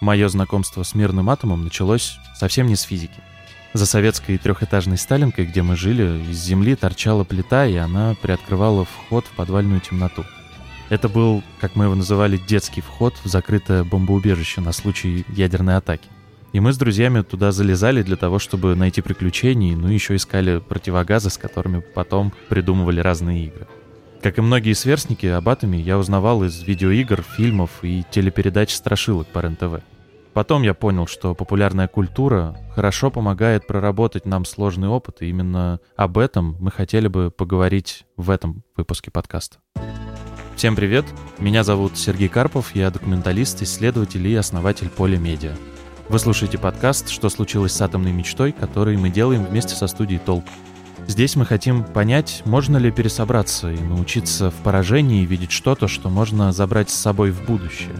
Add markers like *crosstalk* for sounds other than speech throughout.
Мое знакомство с мирным атомом началось совсем не с физики. За советской трехэтажной Сталинкой, где мы жили, из земли торчала плита, и она приоткрывала вход в подвальную темноту. Это был, как мы его называли, детский вход в закрытое бомбоубежище на случай ядерной атаки. И мы с друзьями туда залезали для того, чтобы найти приключений, ну и еще искали противогазы, с которыми потом придумывали разные игры. Как и многие сверстники, об атоме я узнавал из видеоигр, фильмов и телепередач страшилок по РЕН-ТВ. Потом я понял, что популярная культура хорошо помогает проработать нам сложный опыт, и именно об этом мы хотели бы поговорить в этом выпуске подкаста. Всем привет, меня зовут Сергей Карпов, я документалист, исследователь и основатель Поля Медиа. Вы слушаете подкаст «Что случилось с атомной мечтой», который мы делаем вместе со студией «Толк». Здесь мы хотим понять, можно ли пересобраться и научиться в поражении видеть что-то, что можно забрать с собой в будущее.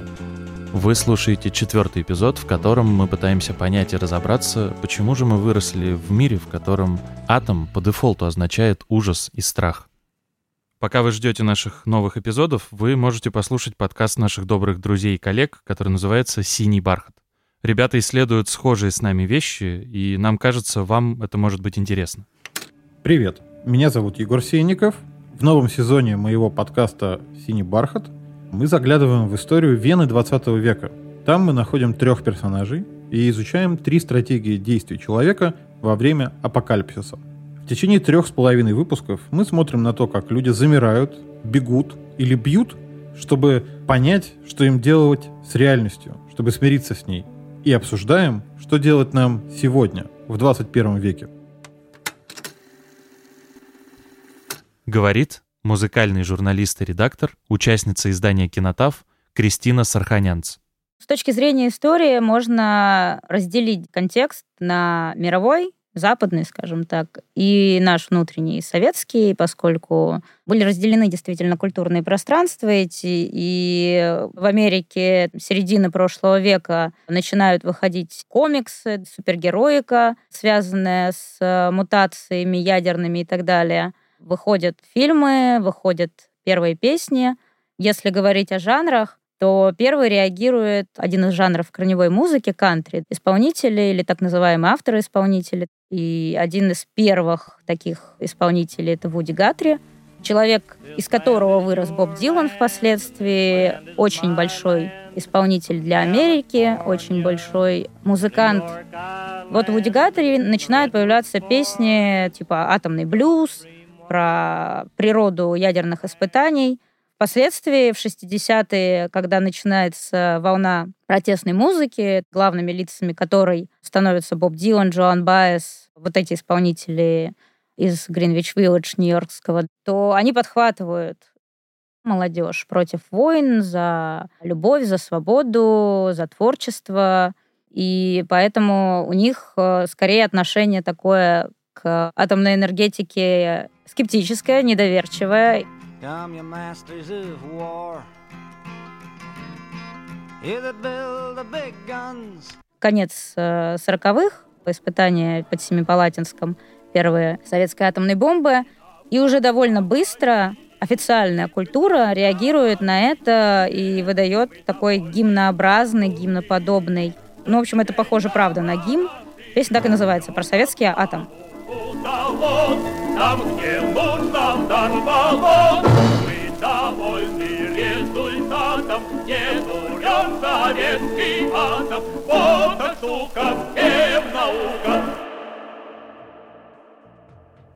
Вы слушаете четвертый эпизод, в котором мы пытаемся понять и разобраться, почему же мы выросли в мире, в котором атом по дефолту означает ужас и страх. Пока вы ждете наших новых эпизодов, вы можете послушать подкаст наших добрых друзей и коллег, который называется «Синий бархат». Ребята исследуют схожие с нами вещи, и нам кажется, вам это может быть интересно. Привет, меня зовут Егор Сенников. В новом сезоне моего подкаста «Синий бархат» мы заглядываем в историю Вены 20 века. Там мы находим трех персонажей и изучаем три стратегии действий человека во время апокалипсиса. В течение трех с половиной выпусков мы смотрим на то, как люди замирают, бегут или бьют, чтобы понять, что им делать с реальностью, чтобы смириться с ней. И обсуждаем, что делать нам сегодня, в 21 веке. Говорит музыкальный журналист и редактор, участница издания «Кинотав» Кристина Сарханянц. С точки зрения истории можно разделить контекст на мировой, западный, скажем так, и наш внутренний советский, поскольку были разделены действительно культурные пространства эти, и в Америке середины прошлого века начинают выходить комиксы, супергероика, связанная с мутациями ядерными и так далее – Выходят фильмы, выходят первые песни. Если говорить о жанрах, то первый реагирует один из жанров корневой музыки, кантри, исполнители или так называемые авторы-исполнители. И один из первых таких исполнителей — это Вуди Гатри, человек, из которого вырос Боб Дилан впоследствии, очень большой исполнитель для Америки, очень большой музыкант. Вот в Вуди Гатри начинают появляться песни типа «Атомный блюз», про природу ядерных испытаний. Впоследствии, в 60-е, когда начинается волна протестной музыки, главными лицами которой становятся Боб Дилан, Джоан Байес, вот эти исполнители из Гринвич Виллидж нью-йоркского, то они подхватывают молодежь против войн, за любовь, за свободу, за творчество. И поэтому у них э, скорее отношение такое к атомной энергетике скептическая, недоверчивая. Конец э, сороковых, испытания под Семипалатинском, первые советской атомной бомбы. И уже довольно быстро официальная культура реагирует на это и выдает такой гимнообразный, гимноподобный. Ну, в общем, это похоже, правда, на гимн. Песня так и называется, про советский атом завод, там, где нужно, баллон. Мы довольны результатом, не дурен советский атом. Вот так штука, всем наука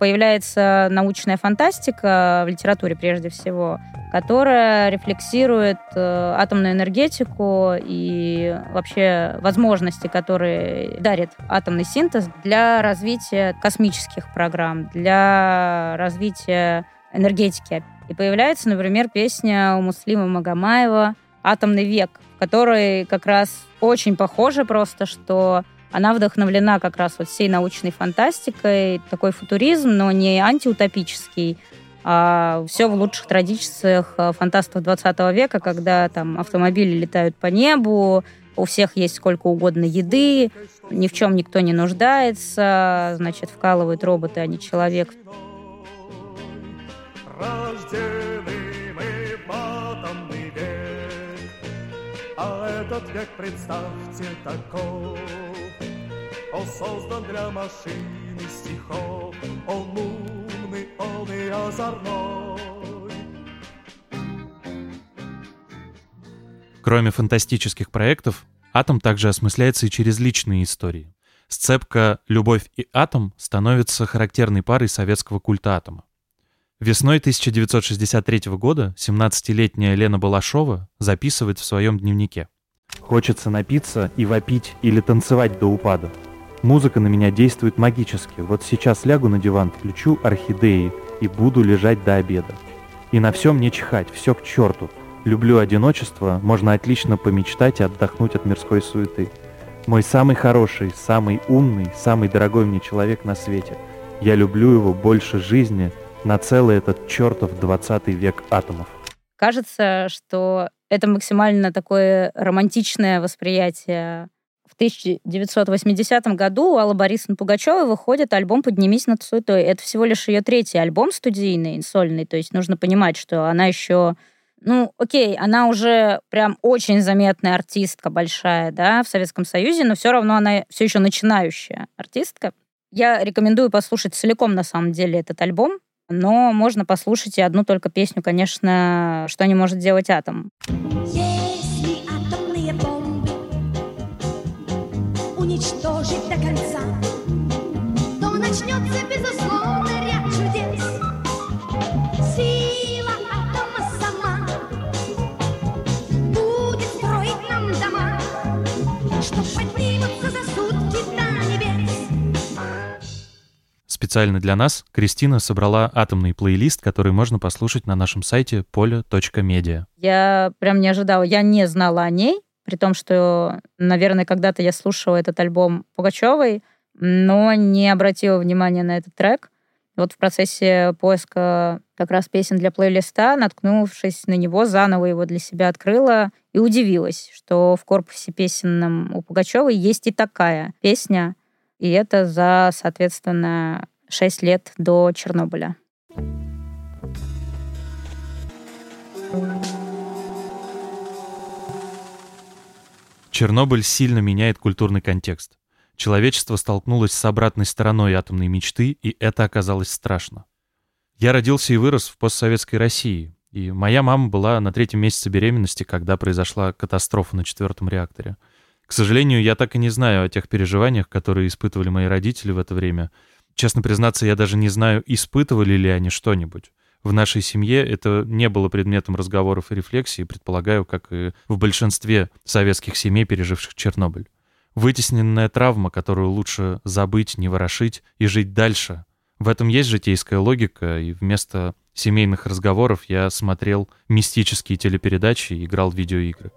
появляется научная фантастика в литературе прежде всего, которая рефлексирует э, атомную энергетику и вообще возможности, которые дарит атомный синтез для развития космических программ, для развития энергетики. И появляется, например, песня у Муслима Магомаева «Атомный век», в которой как раз очень похоже просто, что она вдохновлена как раз вот всей научной фантастикой, такой футуризм, но не антиутопический, а все в лучших традициях э, фантастов 20 века, когда там автомобили летают по небу, у всех есть сколько угодно еды, ни в чем никто не нуждается, значит, вкалывают роботы, а не человек. А этот век, представьте, таков. Он создан для машины стихов, он умный, он и озорной. Кроме фантастических проектов, Атом также осмысляется и через личные истории. Сцепка «Любовь и атом» становится характерной парой советского культа атома. Весной 1963 года 17-летняя Лена Балашова записывает в своем дневнике. «Хочется напиться и вопить или танцевать до упада. Музыка на меня действует магически. Вот сейчас лягу на диван, включу орхидеи и буду лежать до обеда. И на всем не чихать, все к черту. Люблю одиночество, можно отлично помечтать и отдохнуть от мирской суеты. Мой самый хороший, самый умный, самый дорогой мне человек на свете. Я люблю его больше жизни на целый этот чертов 20 век атомов. Кажется, что это максимально такое романтичное восприятие. В 1980 году у Аллы Борисовны Пугачевой выходит альбом «Поднимись над суетой». Это всего лишь ее третий альбом студийный, сольный. То есть нужно понимать, что она еще ну, окей, она уже прям очень заметная артистка большая, да, в Советском Союзе, но все равно она все еще начинающая артистка. Я рекомендую послушать целиком, на самом деле, этот альбом, но можно послушать и одну только песню, конечно, «Что не может делать атом». Если до конца, то начнется, безусловно, ряд чудес. Сила атома сама будет строить нам дома, что поднимутся за сутки до небес. Специально для нас Кристина собрала атомный плейлист, который можно послушать на нашем сайте поле.медиа. Я прям не ожидала, я не знала о ней, при том, что, наверное, когда-то я слушала этот альбом Пугачевой, но не обратила внимания на этот трек. Вот в процессе поиска как раз песен для плейлиста, наткнувшись на него, заново его для себя открыла и удивилась, что в корпусе песенном у Пугачевой есть и такая песня, и это за, соответственно, 6 лет до Чернобыля. Чернобыль сильно меняет культурный контекст. Человечество столкнулось с обратной стороной атомной мечты, и это оказалось страшно. Я родился и вырос в постсоветской России, и моя мама была на третьем месяце беременности, когда произошла катастрофа на четвертом реакторе. К сожалению, я так и не знаю о тех переживаниях, которые испытывали мои родители в это время. Честно признаться, я даже не знаю, испытывали ли они что-нибудь. В нашей семье это не было предметом разговоров и рефлексий, предполагаю, как и в большинстве советских семей, переживших Чернобыль. Вытесненная травма, которую лучше забыть, не ворошить и жить дальше. В этом есть житейская логика, и вместо семейных разговоров я смотрел мистические телепередачи и играл в видеоигры.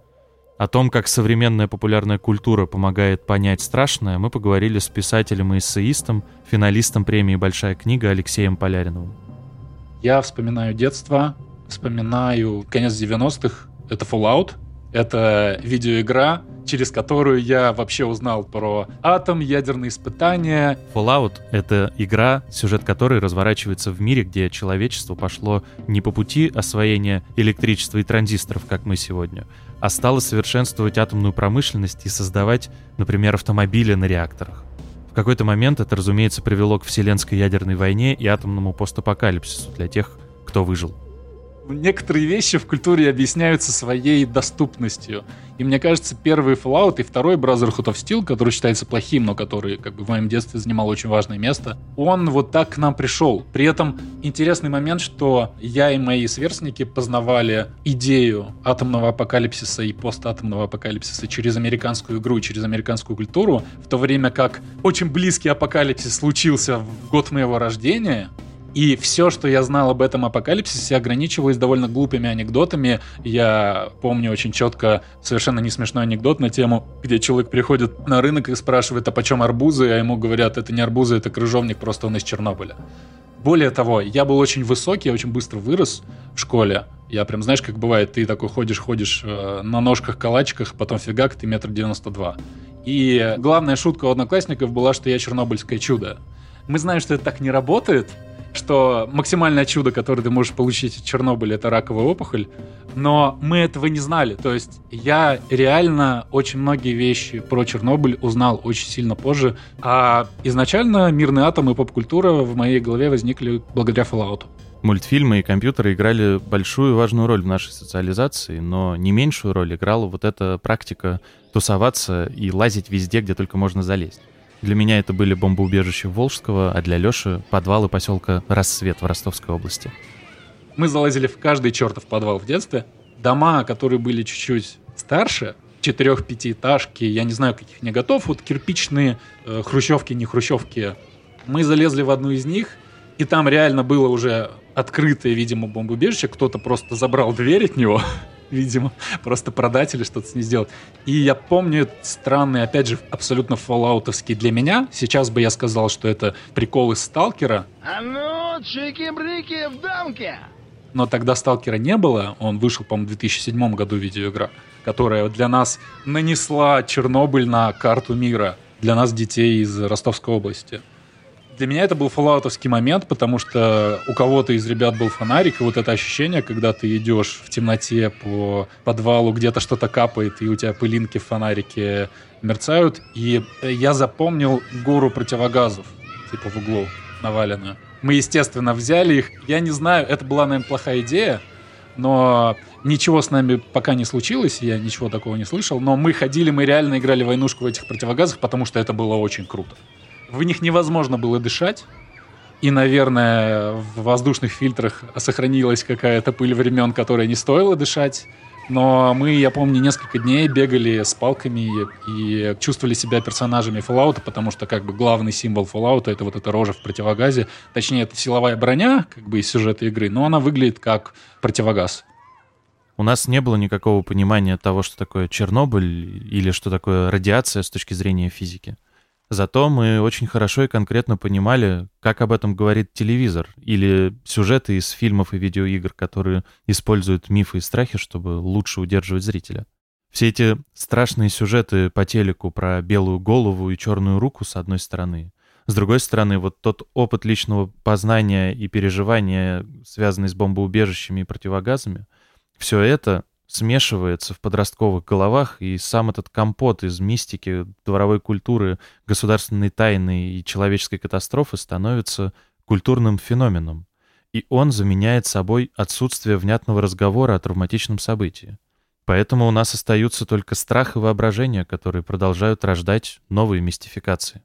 О том, как современная популярная культура помогает понять страшное, мы поговорили с писателем и эссеистом, финалистом премии «Большая книга» Алексеем Поляриновым. Я вспоминаю детство, вспоминаю конец 90-х. Это Fallout. Это видеоигра, через которую я вообще узнал про атом, ядерные испытания. Fallout — это игра, сюжет которой разворачивается в мире, где человечество пошло не по пути освоения электричества и транзисторов, как мы сегодня, а стало совершенствовать атомную промышленность и создавать, например, автомобили на реакторах. В какой-то момент это, разумеется, привело к вселенской ядерной войне и атомному постапокалипсису для тех, кто выжил. Некоторые вещи в культуре объясняются своей доступностью. И мне кажется, первый Fallout и второй Brotherhood of Steel, который считается плохим, но который как бы в моем детстве занимал очень важное место, он вот так к нам пришел. При этом интересный момент, что я и мои сверстники познавали идею атомного апокалипсиса и постатомного апокалипсиса через американскую игру через американскую культуру, в то время как очень близкий апокалипсис случился в год моего рождения, и все, что я знал об этом апокалипсисе, ограничивалось довольно глупыми анекдотами. Я помню очень четко совершенно не смешной анекдот на тему, где человек приходит на рынок и спрашивает, а почем арбузы, а ему говорят, это не арбузы, это крыжовник, просто он из Чернобыля. Более того, я был очень высокий, я очень быстро вырос в школе. Я прям, знаешь, как бывает, ты такой ходишь, ходишь э, на ножках-калачиках, потом фигак, ты метр девяносто два. И главная шутка у одноклассников была, что я чернобыльское чудо. Мы знаем, что это так не работает, что максимальное чудо, которое ты можешь получить от Чернобыля, это раковая опухоль. Но мы этого не знали. То есть я реально очень многие вещи про Чернобыль узнал очень сильно позже. А изначально мирный атом и поп-культура в моей голове возникли благодаря Fallout. Мультфильмы и компьютеры играли большую важную роль в нашей социализации, но не меньшую роль играла вот эта практика тусоваться и лазить везде, где только можно залезть. Для меня это были бомбоубежища Волжского, а для Лёши — подвалы поселка Рассвет в Ростовской области. Мы залазили в каждый чертов подвал в детстве. Дома, которые были чуть-чуть старше, четырех-пятиэтажки, я не знаю, каких не готов, вот кирпичные э, хрущевки, не хрущевки. Мы залезли в одну из них, и там реально было уже открытое, видимо, бомбоубежище. Кто-то просто забрал дверь от него, видимо, просто продать или что-то с ней сделать. И я помню странный, опять же, абсолютно фоллаутовский для меня. Сейчас бы я сказал, что это прикол из Сталкера. А ну, чики-брики в дамке! но тогда Сталкера не было. Он вышел, по-моему, в 2007 году видеоигра, которая для нас нанесла Чернобыль на карту мира. Для нас, детей из Ростовской области. Для меня это был фоллаутовский момент, потому что у кого-то из ребят был фонарик, и вот это ощущение, когда ты идешь в темноте по подвалу, где-то что-то капает, и у тебя пылинки в фонарике мерцают. И я запомнил гору противогазов, типа в углу наваленную. Мы, естественно, взяли их. Я не знаю, это была, наверное, плохая идея, но ничего с нами пока не случилось, я ничего такого не слышал. Но мы ходили, мы реально играли войнушку в этих противогазах, потому что это было очень круто. В них невозможно было дышать. И, наверное, в воздушных фильтрах сохранилась какая-то пыль времен, которая не стоило дышать. Но мы, я помню, несколько дней бегали с палками и чувствовали себя персонажами Fallout, потому что как бы главный символ Fallout это вот эта рожа в противогазе. Точнее, это силовая броня, как бы из сюжета игры, но она выглядит как противогаз. У нас не было никакого понимания того, что такое Чернобыль или что такое радиация с точки зрения физики. Зато мы очень хорошо и конкретно понимали, как об этом говорит телевизор или сюжеты из фильмов и видеоигр, которые используют мифы и страхи, чтобы лучше удерживать зрителя. Все эти страшные сюжеты по телеку про белую голову и черную руку с одной стороны. С другой стороны, вот тот опыт личного познания и переживания, связанный с бомбоубежищами и противогазами, все это смешивается в подростковых головах, и сам этот компот из мистики, дворовой культуры, государственной тайны и человеческой катастрофы становится культурным феноменом. И он заменяет собой отсутствие внятного разговора о травматичном событии. Поэтому у нас остаются только страх и воображение, которые продолжают рождать новые мистификации.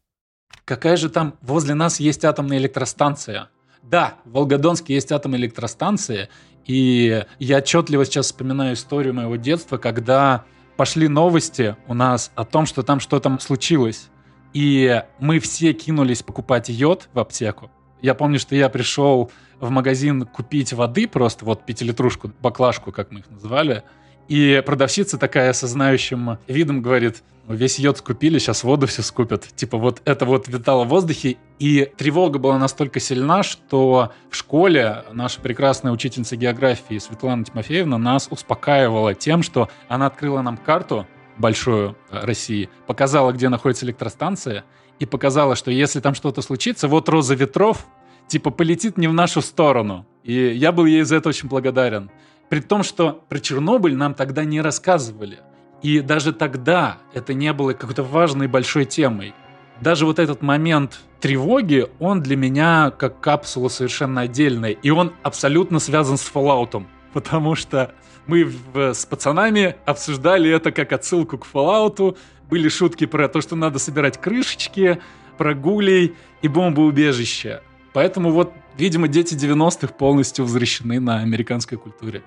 Какая же там возле нас есть атомная электростанция? Да, в Волгодонске есть атомная электростанция, и я отчетливо сейчас вспоминаю историю моего детства, когда пошли новости у нас о том, что там что-то случилось. И мы все кинулись покупать йод в аптеку. Я помню, что я пришел в магазин купить воды, просто вот пятилитрушку, баклажку, как мы их называли, и продавщица такая со знающим видом говорит, весь йод скупили, сейчас воду все скупят. Типа вот это вот витало в воздухе. И тревога была настолько сильна, что в школе наша прекрасная учительница географии Светлана Тимофеевна нас успокаивала тем, что она открыла нам карту большую э, России, показала, где находится электростанция, и показала, что если там что-то случится, вот роза ветров, типа полетит не в нашу сторону. И я был ей за это очень благодарен. При том, что про Чернобыль нам тогда не рассказывали. И даже тогда это не было какой-то важной большой темой. Даже вот этот момент тревоги, он для меня как капсула совершенно отдельная. И он абсолютно связан с Fallout. Потому что мы в, с пацанами обсуждали это как отсылку к Fallout. Были шутки про то, что надо собирать крышечки, про гулей и бомбоубежища. Поэтому вот, видимо, дети 90-х полностью возвращены на американской культуре.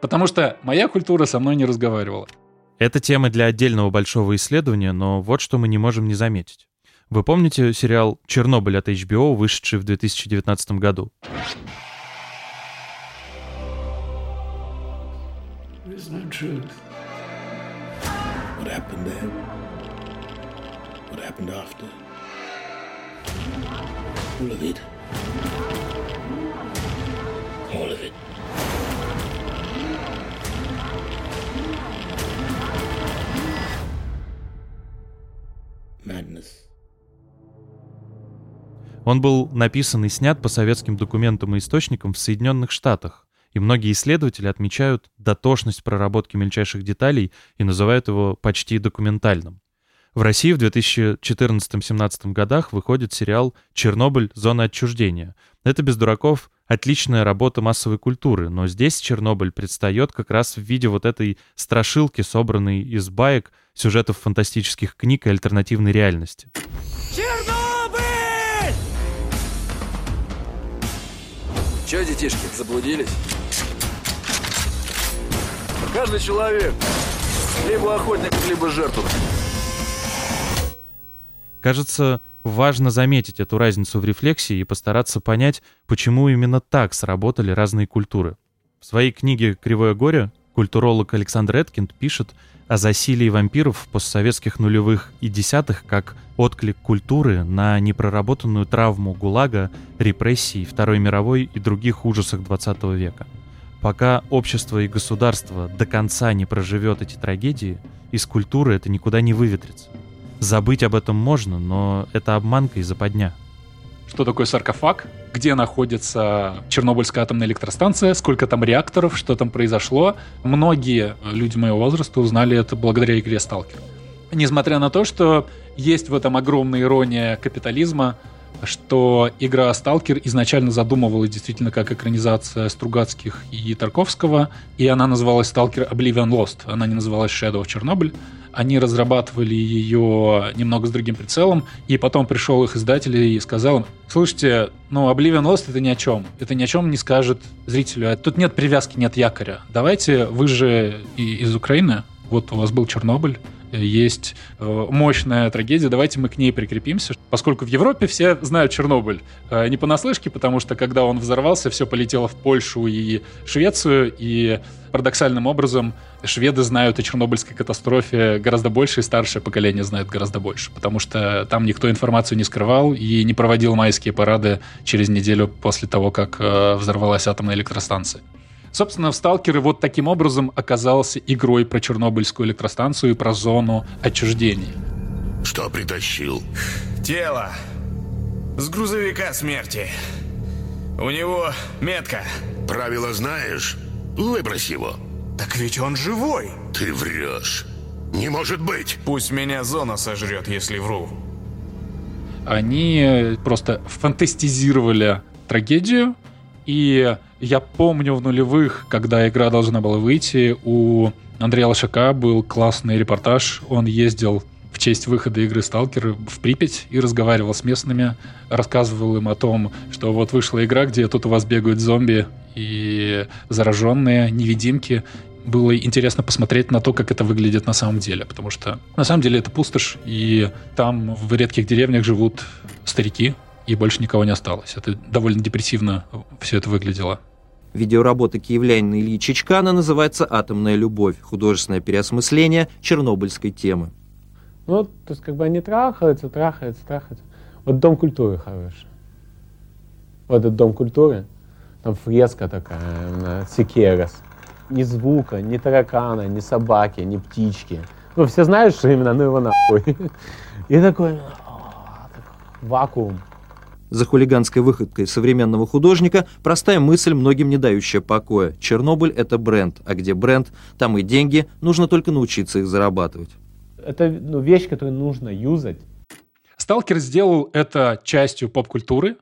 Потому что моя культура со мной не разговаривала. Это тема для отдельного большого исследования, но вот что мы не можем не заметить. Вы помните сериал «Чернобыль» от HBO, вышедший в 2019 году? All of it. All of it. Он был написан и снят по советским документам и источникам в Соединенных Штатах, и многие исследователи отмечают дотошность проработки мельчайших деталей и называют его почти документальным. В России в 2014-17 годах выходит сериал «Чернобыль. Зона отчуждения». Это без дураков отличная работа массовой культуры, но здесь Чернобыль предстает как раз в виде вот этой страшилки, собранной из баек, сюжетов фантастических книг и альтернативной реальности. Че, детишки, заблудились? Каждый человек либо охотник, либо жертва. Кажется, важно заметить эту разницу в рефлексии и постараться понять, почему именно так сработали разные культуры. В своей книге «Кривое горе» культуролог Александр Эткинд пишет о засилии вампиров в постсоветских нулевых и десятых как отклик культуры на непроработанную травму ГУЛАГа, репрессий, Второй мировой и других ужасах 20 века. Пока общество и государство до конца не проживет эти трагедии, из культуры это никуда не выветрится. Забыть об этом можно, но это обманка и западня. Что такое саркофаг? Где находится Чернобыльская атомная электростанция? Сколько там реакторов? Что там произошло? Многие люди моего возраста узнали это благодаря игре «Сталкер». Несмотря на то, что есть в этом огромная ирония капитализма, что игра «Сталкер» изначально задумывалась действительно как экранизация Стругацких и Тарковского, и она называлась «Сталкер Oblivion Lost», она не называлась «Shadow of Chernobyl». Они разрабатывали ее немного с другим прицелом, и потом пришел их издатель и сказал им, слушайте, ну, Oblivion Lost это ни о чем. Это ни о чем не скажет зрителю. А Тут нет привязки, нет якоря. Давайте, вы же из Украины, вот у вас был Чернобыль, есть э, мощная трагедия, давайте мы к ней прикрепимся, поскольку в Европе все знают Чернобыль. Э, не понаслышке, потому что когда он взорвался, все полетело в Польшу и Швецию, и парадоксальным образом шведы знают о Чернобыльской катастрофе гораздо больше, и старшее поколение знает гораздо больше, потому что там никто информацию не скрывал и не проводил майские парады через неделю после того, как э, взорвалась атомная электростанция. Собственно, в «Сталкере» вот таким образом оказался игрой про Чернобыльскую электростанцию и про зону отчуждения. Что притащил? Тело. С грузовика смерти. У него метка. Правила знаешь? Выбрось его. Так ведь он живой. Ты врешь. Не может быть. Пусть меня зона сожрет, если вру. Они просто фантастизировали трагедию, и я помню в нулевых, когда игра должна была выйти, у Андрея Лошака был классный репортаж. Он ездил в честь выхода игры Сталкер в Припять и разговаривал с местными, рассказывал им о том, что вот вышла игра, где тут у вас бегают зомби и зараженные, невидимки. Было интересно посмотреть на то, как это выглядит на самом деле, потому что на самом деле это пустошь, и там в редких деревнях живут старики, и больше никого не осталось. Это довольно депрессивно все это выглядело. Видеоработа киевлянина Ильи Чичкана называется «Атомная любовь. Художественное переосмысление чернобыльской темы». Ну, то есть как бы они трахаются, трахаются, трахаются. Вот Дом культуры хороший. Вот этот Дом культуры, там фреска такая на Секерас. Ни звука, ни таракана, ни собаки, ни птички. Ну, все знают, что именно, ну его нахуй. *laughs* И такой, вакуум. За хулиганской выходкой современного художника простая мысль, многим не дающая покоя. Чернобыль – это бренд, а где бренд, там и деньги, нужно только научиться их зарабатывать. Это ну, вещь, которую нужно юзать. Сталкер сделал это частью поп-культуры.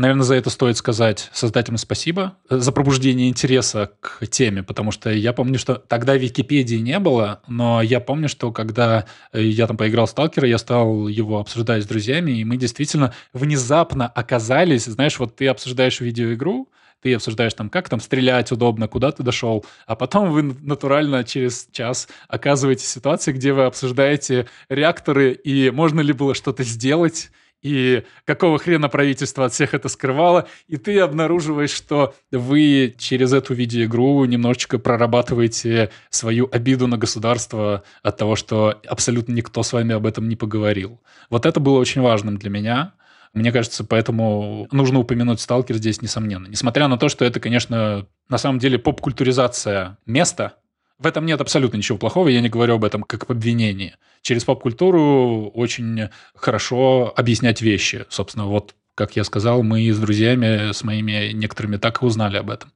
Наверное, за это стоит сказать создателям спасибо за пробуждение интереса к теме, потому что я помню, что тогда Википедии не было, но я помню, что когда я там поиграл в Сталкера, я стал его обсуждать с друзьями, и мы действительно внезапно оказались, знаешь, вот ты обсуждаешь видеоигру, ты обсуждаешь там, как там стрелять удобно, куда ты дошел, а потом вы натурально через час оказываетесь в ситуации, где вы обсуждаете реакторы, и можно ли было что-то сделать, и какого хрена правительство от всех это скрывало, и ты обнаруживаешь, что вы через эту видеоигру немножечко прорабатываете свою обиду на государство от того, что абсолютно никто с вами об этом не поговорил. Вот это было очень важным для меня. Мне кажется, поэтому нужно упомянуть «Сталкер» здесь, несомненно. Несмотря на то, что это, конечно, на самом деле поп-культуризация места, в этом нет абсолютно ничего плохого, я не говорю об этом как об обвинении. Через поп-культуру очень хорошо объяснять вещи. Собственно, вот Как я сказал, мы с друзьями, с моими некоторыми так и узнали об этом.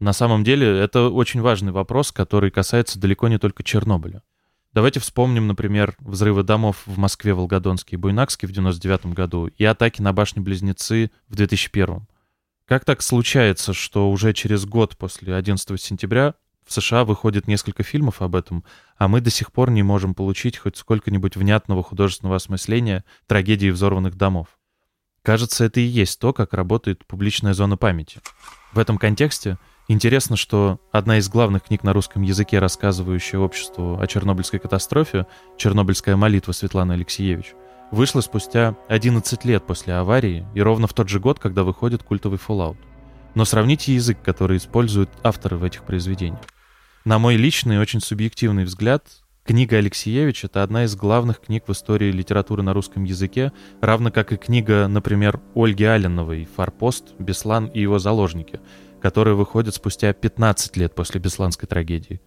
На самом деле, это очень важный вопрос, который касается далеко не только Чернобыля. Давайте вспомним, например, взрывы домов в Москве, Волгодонске и Буйнакске в 99 году и атаки на башни-близнецы в 2001. Как так случается, что уже через год после 11 сентября в США выходит несколько фильмов об этом, а мы до сих пор не можем получить хоть сколько-нибудь внятного художественного осмысления трагедии взорванных домов? Кажется, это и есть то, как работает публичная зона памяти. В этом контексте интересно, что одна из главных книг на русском языке, рассказывающая обществу о Чернобыльской катастрофе, «Чернобыльская молитва» Светланы Алексеевич, вышла спустя 11 лет после аварии и ровно в тот же год, когда выходит культовый Fallout. Но сравните язык, который используют авторы в этих произведениях. На мой личный очень субъективный взгляд, книга Алексеевич — это одна из главных книг в истории литературы на русском языке, равно как и книга, например, Ольги Алленовой «Форпост», «Беслан и его заложники», которые выходят спустя 15 лет после Бесланской трагедии.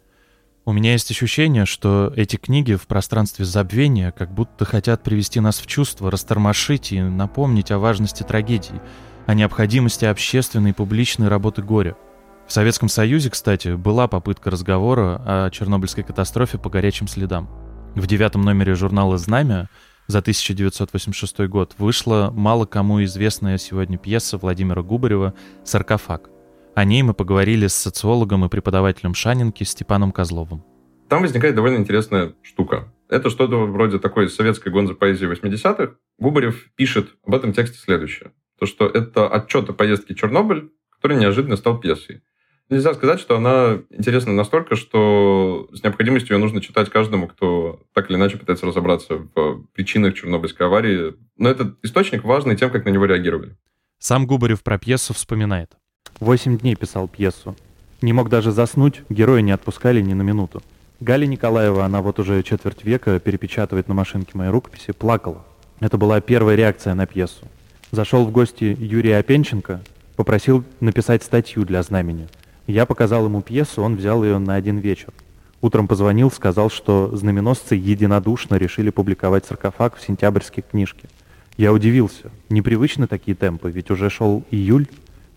У меня есть ощущение, что эти книги в пространстве забвения как будто хотят привести нас в чувство, растормошить и напомнить о важности трагедии, о необходимости общественной и публичной работы горя. В Советском Союзе, кстати, была попытка разговора о Чернобыльской катастрофе по горячим следам. В девятом номере журнала «Знамя» за 1986 год вышла мало кому известная сегодня пьеса Владимира Губарева «Саркофаг». О ней мы поговорили с социологом и преподавателем Шанинки Степаном Козловым. Там возникает довольно интересная штука. Это что-то вроде такой советской гонзо поэзии 80-х. Губарев пишет об этом тексте следующее. То, что это отчет о поездке Чернобыль, который неожиданно стал пьесой. Нельзя сказать, что она интересна настолько, что с необходимостью ее нужно читать каждому, кто так или иначе пытается разобраться в причинах Чернобыльской аварии. Но этот источник важный тем, как на него реагировали. Сам Губарев про пьесу вспоминает. Восемь дней писал пьесу. Не мог даже заснуть, герои не отпускали ни на минуту. Галя Николаева, она вот уже четверть века перепечатывает на машинке мои рукописи, плакала. Это была первая реакция на пьесу. Зашел в гости Юрий Опенченко, попросил написать статью для «Знамени». Я показал ему пьесу, он взял ее на один вечер. Утром позвонил, сказал, что знаменосцы единодушно решили публиковать саркофаг в сентябрьской книжке. Я удивился. Непривычны такие темпы, ведь уже шел июль.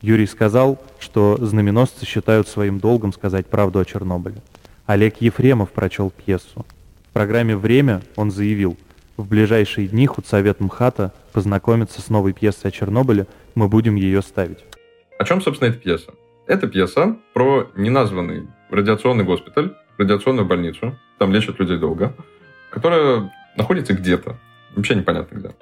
Юрий сказал, что знаменосцы считают своим долгом сказать правду о Чернобыле. Олег Ефремов прочел пьесу. В программе «Время» он заявил, в ближайшие дни худсовет МХАТа познакомится с новой пьесой о Чернобыле, мы будем ее ставить. О чем, собственно, эта пьеса? Это пьеса про неназванный радиационный госпиталь, радиационную больницу, там лечат людей долго, которая находится где-то, вообще непонятно где.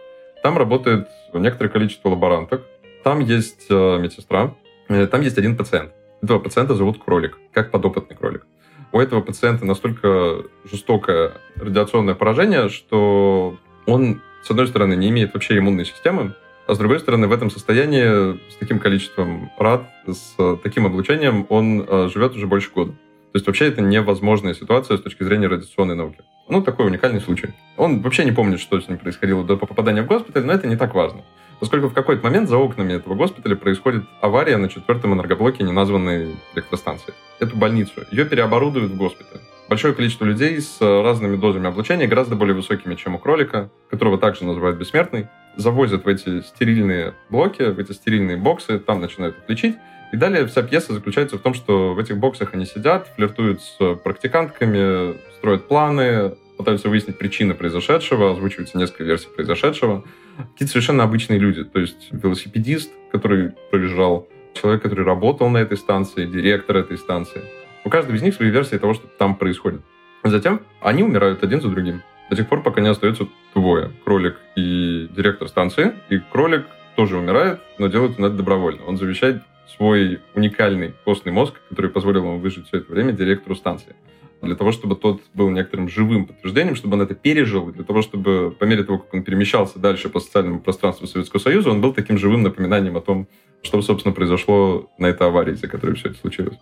Там работает некоторое количество лаборанток, там есть э, медсестра, э, там есть один пациент. Этого пациента зовут Кролик, как подопытный кролик. У этого пациента настолько жестокое радиационное поражение, что он, с одной стороны, не имеет вообще иммунной системы, а с другой стороны, в этом состоянии, с таким количеством рад, с таким облучением, он э, живет уже больше года. То есть вообще это невозможная ситуация с точки зрения радиационной науки. Ну, такой уникальный случай. Он вообще не помнит, что с ним происходило до попадания в госпиталь, но это не так важно. Поскольку в какой-то момент за окнами этого госпиталя происходит авария на четвертом энергоблоке неназванной электростанции. Эту больницу, ее переоборудуют в госпиталь. Большое количество людей с разными дозами облучения, гораздо более высокими, чем у кролика, которого также называют бессмертный, завозят в эти стерильные блоки, в эти стерильные боксы, там начинают их лечить. И далее вся пьеса заключается в том, что в этих боксах они сидят, флиртуют с практикантками, строят планы, пытаются выяснить причины произошедшего, озвучиваются несколько версий произошедшего. Какие-то совершенно обычные люди. То есть велосипедист, который проезжал, человек, который работал на этой станции, директор этой станции. У каждого из них свои версии того, что там происходит. Затем они умирают один за другим. До тех пор, пока не остается двое. Кролик и директор станции. И кролик тоже умирает, но делает он это добровольно. Он завещает свой уникальный костный мозг, который позволил ему выжить все это время директору станции для того, чтобы тот был некоторым живым подтверждением, чтобы он это пережил, для того, чтобы по мере того, как он перемещался дальше по социальному пространству Советского Союза, он был таким живым напоминанием о том, что, собственно, произошло на этой аварии, за которой все это случилось.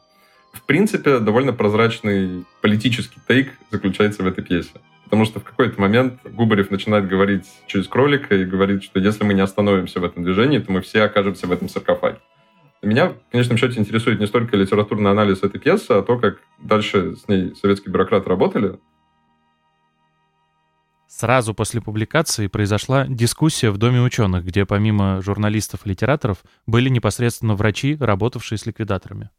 В принципе, довольно прозрачный политический тейк заключается в этой пьесе. Потому что в какой-то момент Губарев начинает говорить через кролика и говорит, что если мы не остановимся в этом движении, то мы все окажемся в этом саркофаге. Меня, в конечном счете, интересует не столько литературный анализ этой пьесы, а то, как дальше с ней советские бюрократы работали. Сразу после публикации произошла дискуссия в Доме ученых, где помимо журналистов и литераторов были непосредственно врачи, работавшие с ликвидаторами.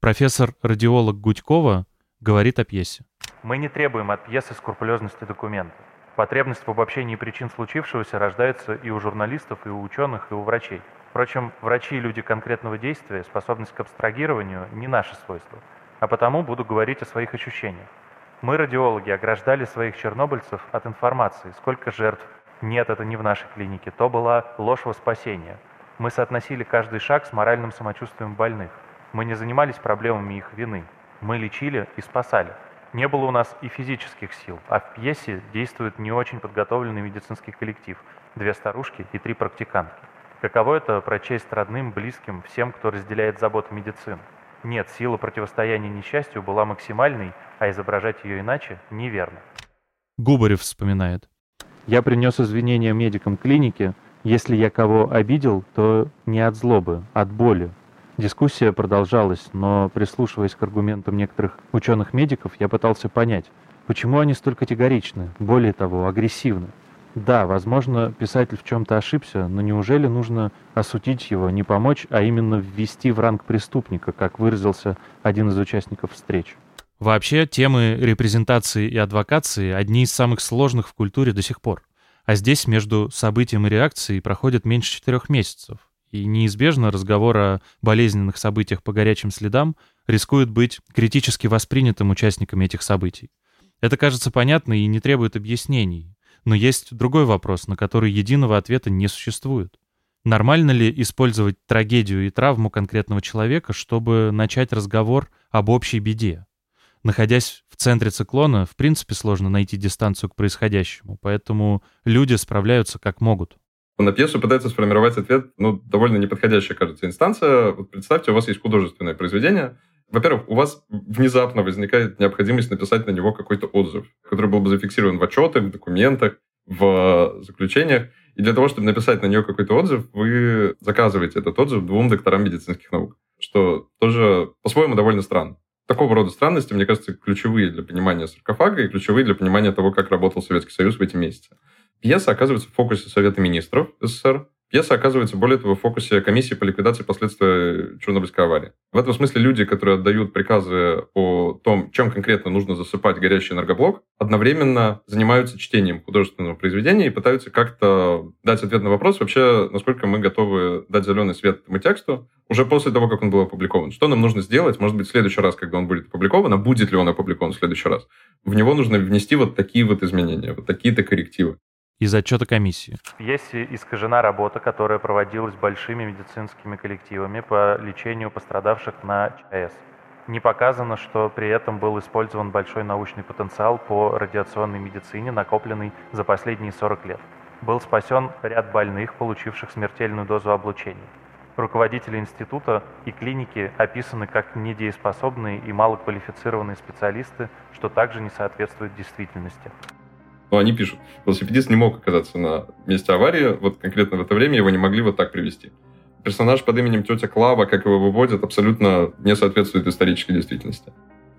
Профессор-радиолог Гудькова говорит о пьесе. Мы не требуем от пьесы скрупулезности документа. Потребность в обобщении причин случившегося рождается и у журналистов, и у ученых, и у врачей. Впрочем, врачи и люди конкретного действия, способность к абстрагированию – не наше свойство. А потому буду говорить о своих ощущениях. Мы, радиологи, ограждали своих чернобыльцев от информации, сколько жертв. Нет, это не в нашей клинике, то была ложь во спасение. Мы соотносили каждый шаг с моральным самочувствием больных. Мы не занимались проблемами их вины. Мы лечили и спасали. Не было у нас и физических сил, а в пьесе действует не очень подготовленный медицинский коллектив, две старушки и три практикантки. Каково это прочесть родным, близким, всем, кто разделяет заботы медицины? Нет, сила противостояния несчастью была максимальной, а изображать ее иначе неверно. Губарев вспоминает. Я принес извинения медикам клиники. Если я кого обидел, то не от злобы, от боли. Дискуссия продолжалась, но, прислушиваясь к аргументам некоторых ученых-медиков, я пытался понять, почему они столь категоричны, более того, агрессивны. Да, возможно, писатель в чем-то ошибся, но неужели нужно осудить его, не помочь, а именно ввести в ранг преступника, как выразился один из участников встреч? Вообще, темы репрезентации и адвокации одни из самых сложных в культуре до сих пор. А здесь между событием и реакцией проходит меньше четырех месяцев. И неизбежно разговор о болезненных событиях по горячим следам рискует быть критически воспринятым участниками этих событий. Это кажется понятно и не требует объяснений. Но есть другой вопрос, на который единого ответа не существует. Нормально ли использовать трагедию и травму конкретного человека, чтобы начать разговор об общей беде? Находясь в центре циклона, в принципе сложно найти дистанцию к происходящему, поэтому люди справляются как могут. На пьесу пытается сформировать ответ, ну, довольно неподходящая, кажется, инстанция. Вот представьте, у вас есть художественное произведение. Во-первых, у вас внезапно возникает необходимость написать на него какой-то отзыв, который был бы зафиксирован в отчетах, в документах, в заключениях. И для того, чтобы написать на нее какой-то отзыв, вы заказываете этот отзыв двум докторам медицинских наук, что тоже по-своему довольно странно. Такого рода странности, мне кажется, ключевые для понимания саркофага и ключевые для понимания того, как работал Советский Союз в эти месяцы. Пьеса оказывается в фокусе Совета министров СССР. Пьеса оказывается, более того, в фокусе комиссии по ликвидации последствий Чернобыльской аварии. В этом смысле люди, которые отдают приказы о том, чем конкретно нужно засыпать горящий энергоблок, одновременно занимаются чтением художественного произведения и пытаются как-то дать ответ на вопрос вообще, насколько мы готовы дать зеленый свет этому тексту уже после того, как он был опубликован. Что нам нужно сделать, может быть, в следующий раз, когда он будет опубликован, а будет ли он опубликован в следующий раз, в него нужно внести вот такие вот изменения, вот такие-то коррективы из отчета комиссии. Пьесе искажена работа, которая проводилась большими медицинскими коллективами по лечению пострадавших на ЧАЭС. Не показано, что при этом был использован большой научный потенциал по радиационной медицине, накопленный за последние 40 лет. Был спасен ряд больных, получивших смертельную дозу облучения. Руководители института и клиники описаны как недееспособные и малоквалифицированные специалисты, что также не соответствует действительности. Но они пишут, велосипедист не мог оказаться на месте аварии, вот конкретно в это время его не могли вот так привести. Персонаж под именем тетя Клава, как его выводят, абсолютно не соответствует исторической действительности.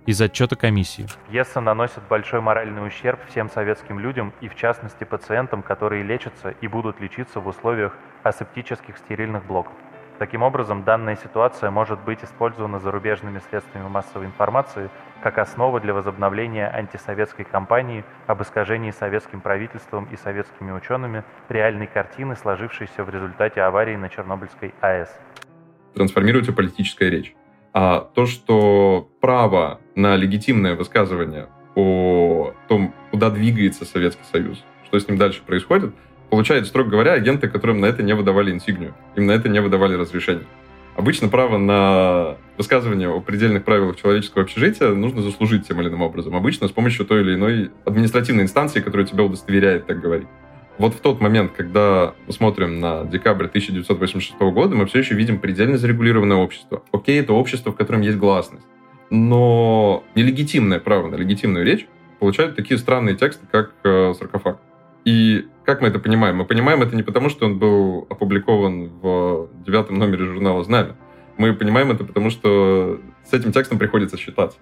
Из отчета комиссии. Пьеса наносит большой моральный ущерб всем советским людям и, в частности, пациентам, которые лечатся и будут лечиться в условиях асептических стерильных блоков. Таким образом, данная ситуация может быть использована зарубежными средствами массовой информации как основа для возобновления антисоветской кампании об искажении советским правительством и советскими учеными реальной картины, сложившейся в результате аварии на Чернобыльской АЭС. Трансформируется политическая речь. А то, что право на легитимное высказывание о том, куда двигается Советский Союз, что с ним дальше происходит – получают, строго говоря, агенты, которым на это не выдавали инсигнию. Им на это не выдавали разрешение. Обычно право на высказывание о предельных правилах человеческого общежития нужно заслужить тем или иным образом. Обычно с помощью той или иной административной инстанции, которая тебя удостоверяет так говорить. Вот в тот момент, когда мы смотрим на декабрь 1986 года, мы все еще видим предельно зарегулированное общество. Окей, это общество, в котором есть гласность. Но нелегитимное право на легитимную речь получают такие странные тексты, как э, саркофаг. И как мы это понимаем? Мы понимаем это не потому, что он был опубликован в девятом номере журнала «Знамя». Мы понимаем это потому, что с этим текстом приходится считаться.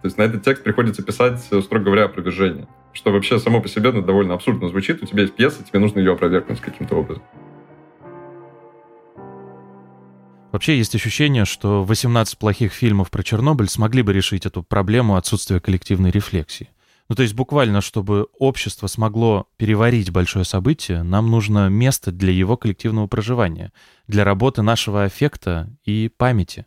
То есть на этот текст приходится писать, строго говоря, опровержение. что вообще само по себе ну, довольно абсурдно звучит. У тебя есть пьеса, тебе нужно ее опровергнуть каким-то образом. Вообще есть ощущение, что 18 плохих фильмов про Чернобыль смогли бы решить эту проблему отсутствия коллективной рефлексии. Ну, то есть буквально, чтобы общество смогло переварить большое событие, нам нужно место для его коллективного проживания, для работы нашего аффекта и памяти.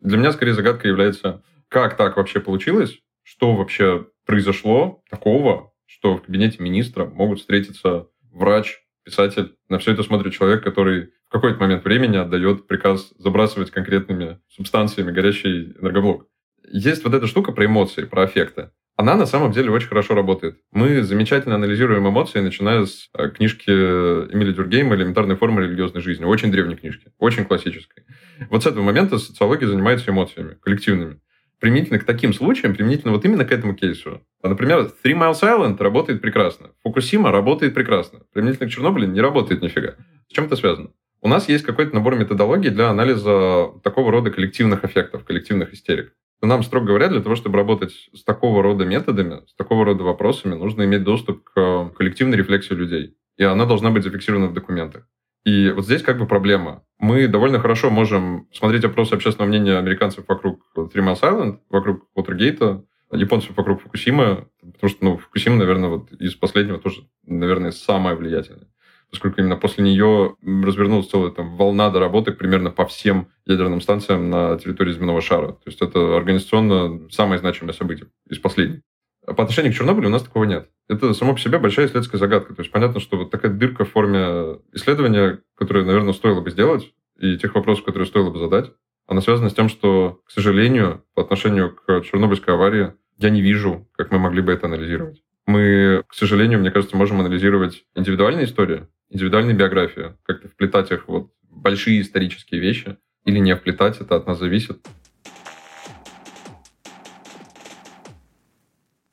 Для меня скорее загадка является, как так вообще получилось, что вообще произошло такого, что в кабинете министра могут встретиться врач, писатель. На все это смотрит человек, который в какой-то момент времени отдает приказ забрасывать конкретными субстанциями горящий энергоблок. Есть вот эта штука про эмоции, про аффекты. Она на самом деле очень хорошо работает. Мы замечательно анализируем эмоции, начиная с э, книжки Эмили Дюргейма «Элементарная форма религиозной жизни». Очень древней книжки, очень классической. Вот с этого момента социология занимается эмоциями, коллективными применительно к таким случаям, применительно вот именно к этому кейсу. Например, Three Miles Island работает прекрасно. Фукусима работает прекрасно. Применительно к Чернобылю не работает нифига. С чем это связано? У нас есть какой-то набор методологий для анализа такого рода коллективных эффектов, коллективных истерик. Нам, строго говоря, для того, чтобы работать с такого рода методами, с такого рода вопросами, нужно иметь доступ к коллективной рефлексии людей. И она должна быть зафиксирована в документах. И вот здесь как бы проблема. Мы довольно хорошо можем смотреть опросы общественного мнения американцев вокруг Three Miles Island, вокруг Watergate, японцев вокруг Фукусимы, потому что, ну, Фукусима, наверное, вот из последнего тоже, наверное, самая влиятельная поскольку именно после нее развернулась целая там, волна доработок примерно по всем ядерным станциям на территории земного шара. То есть это организационно самое значимое событие из последних. По отношению к Чернобылю у нас такого нет. Это само по себе большая исследовательская загадка. То есть понятно, что вот такая дырка в форме исследования, которое, наверное, стоило бы сделать, и тех вопросов, которые стоило бы задать, она связана с тем, что, к сожалению, по отношению к Чернобыльской аварии, я не вижу, как мы могли бы это анализировать. Мы, к сожалению, мне кажется, можем анализировать индивидуальные истории, индивидуальные биографии, как-то вплетать их вот большие исторические вещи или не вплетать, это от нас зависит.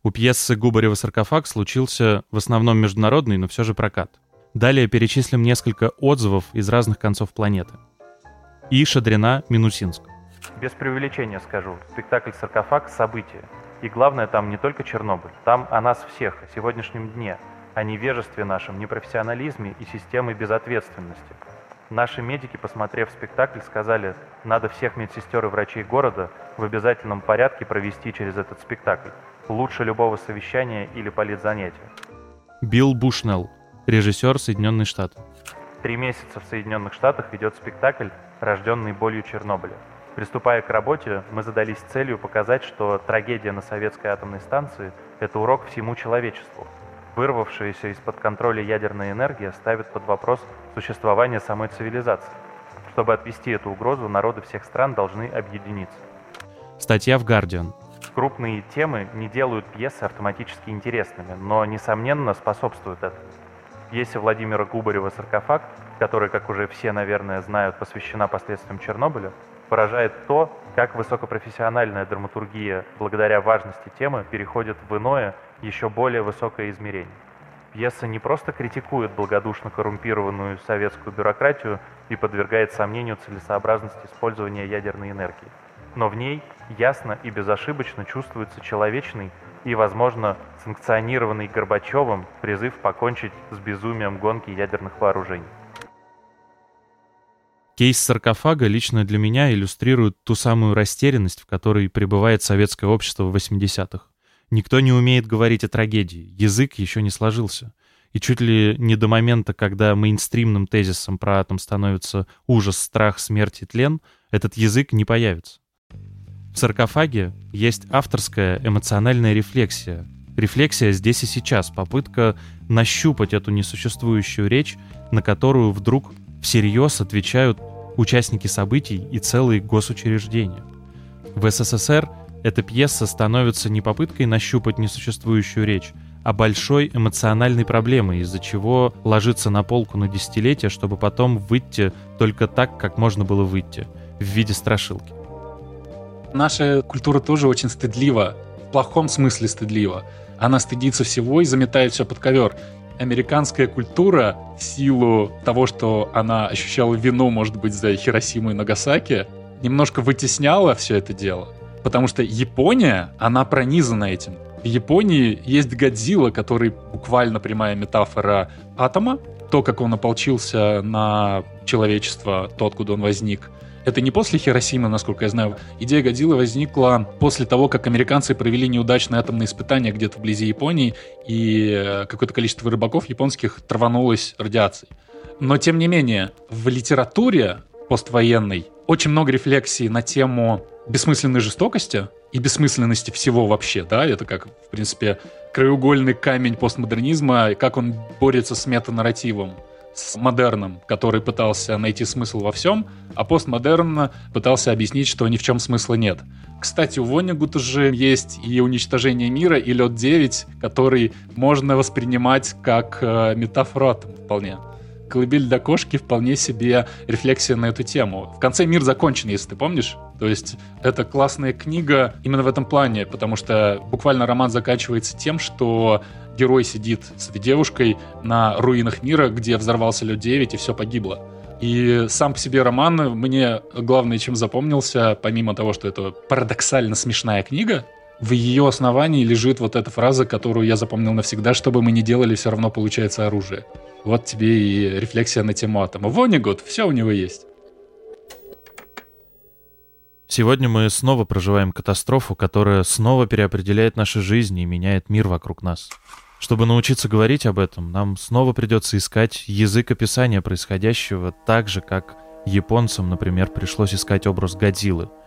У пьесы Губарева «Саркофаг» случился в основном международный, но все же прокат. Далее перечислим несколько отзывов из разных концов планеты. И Шадрина, Минусинск. Без преувеличения скажу, спектакль «Саркофаг» — событие. И главное там не только Чернобыль, там о нас всех, о сегодняшнем дне, о невежестве нашем, непрофессионализме и системы безответственности. Наши медики, посмотрев спектакль, сказали, надо всех медсестер и врачей города в обязательном порядке провести через этот спектакль лучше любого совещания или политзанятия. Билл Бушнелл, режиссер Соединенные Штаты. Три месяца в Соединенных Штатах ведет спектакль «Рожденный болью Чернобыля». Приступая к работе, мы задались целью показать, что трагедия на советской атомной станции – это урок всему человечеству. Вырвавшаяся из-под контроля ядерная энергия ставит под вопрос существование самой цивилизации. Чтобы отвести эту угрозу, народы всех стран должны объединиться. Статья в «Гардиан». Крупные темы не делают пьесы автоматически интересными, но, несомненно, способствуют этому. Пьесе Владимира Губарева «Саркофаг», которая, как уже все, наверное, знают, посвящена последствиям Чернобыля, поражает то, как высокопрофессиональная драматургия, благодаря важности темы, переходит в иное, еще более высокое измерение. Пьеса не просто критикует благодушно коррумпированную советскую бюрократию и подвергает сомнению целесообразность использования ядерной энергии но в ней ясно и безошибочно чувствуется человечный и, возможно, санкционированный Горбачевым призыв покончить с безумием гонки ядерных вооружений. Кейс саркофага лично для меня иллюстрирует ту самую растерянность, в которой пребывает советское общество в 80-х. Никто не умеет говорить о трагедии, язык еще не сложился. И чуть ли не до момента, когда мейнстримным тезисом про атом становится ужас, страх, смерть и тлен, этот язык не появится. В саркофаге есть авторская эмоциональная рефлексия. Рефлексия здесь и сейчас, попытка нащупать эту несуществующую речь, на которую вдруг всерьез отвечают участники событий и целые госучреждения. В СССР эта пьеса становится не попыткой нащупать несуществующую речь, а большой эмоциональной проблемой, из-за чего ложится на полку на десятилетия, чтобы потом выйти только так, как можно было выйти, в виде страшилки. Наша культура тоже очень стыдлива, в плохом смысле стыдлива. Она стыдится всего и заметает все под ковер. Американская культура в силу того, что она ощущала вину, может быть, за Хиросиму и Нагасаки, немножко вытесняла все это дело. Потому что Япония, она пронизана этим. В Японии есть Годзилла, который буквально прямая метафора атома, то, как он ополчился на человечество, то, откуда он возник. Это не после Хиросимы, насколько я знаю. Идея Годзиллы возникла после того, как американцы провели неудачные атомные испытания где-то вблизи Японии, и э, какое-то количество рыбаков японских траванулось радиацией. Но, тем не менее, в литературе поствоенной очень много рефлексий на тему бессмысленной жестокости и бессмысленности всего вообще, да, это как, в принципе, краеугольный камень постмодернизма, как он борется с метанарративом, с модерном, который пытался найти смысл во всем, а постмодерн пытался объяснить, что ни в чем смысла нет. Кстати, у Вонигута же есть и уничтожение мира, и лед 9, который можно воспринимать как э, метафору вполне. «Колыбель для кошки» вполне себе рефлексия на эту тему. В конце мир закончен, если ты помнишь. То есть это классная книга именно в этом плане, потому что буквально роман заканчивается тем, что герой сидит с этой девушкой на руинах мира, где взорвался лед 9 и все погибло. И сам по себе роман мне главное, чем запомнился, помимо того, что это парадоксально смешная книга, в ее основании лежит вот эта фраза, которую я запомнил навсегда, что бы мы ни делали, все равно получается оружие. Вот тебе и рефлексия на тему атома. Вонигуд, все у него есть. Сегодня мы снова проживаем катастрофу, которая снова переопределяет наши жизни и меняет мир вокруг нас. Чтобы научиться говорить об этом, нам снова придется искать язык описания происходящего так же, как японцам, например, пришлось искать образ Годзиллы —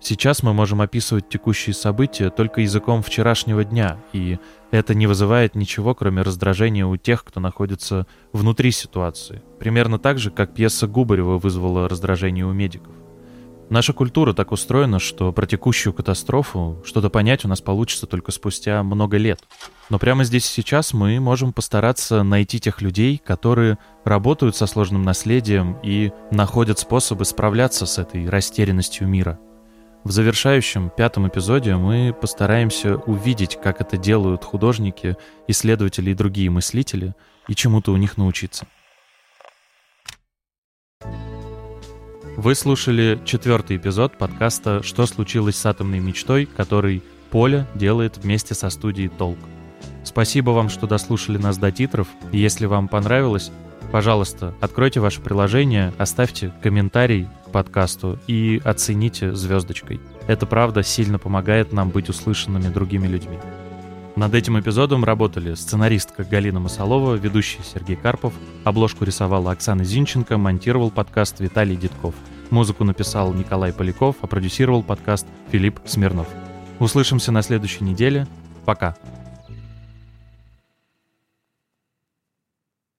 Сейчас мы можем описывать текущие события только языком вчерашнего дня, и это не вызывает ничего, кроме раздражения у тех, кто находится внутри ситуации. Примерно так же, как пьеса Губарева вызвала раздражение у медиков. Наша культура так устроена, что про текущую катастрофу что-то понять у нас получится только спустя много лет. Но прямо здесь и сейчас мы можем постараться найти тех людей, которые работают со сложным наследием и находят способы справляться с этой растерянностью мира – в завершающем пятом эпизоде мы постараемся увидеть, как это делают художники, исследователи и другие мыслители, и чему-то у них научиться. Вы слушали четвертый эпизод подкаста «Что случилось с атомной мечтой», который Поля делает вместе со студией «Толк». Спасибо вам, что дослушали нас до титров, если вам понравилось, пожалуйста, откройте ваше приложение, оставьте комментарий к подкасту и оцените звездочкой. Это правда сильно помогает нам быть услышанными другими людьми. Над этим эпизодом работали сценаристка Галина Масалова, ведущий Сергей Карпов, обложку рисовала Оксана Зинченко, монтировал подкаст Виталий Дедков. Музыку написал Николай Поляков, а продюсировал подкаст Филипп Смирнов. Услышимся на следующей неделе. Пока.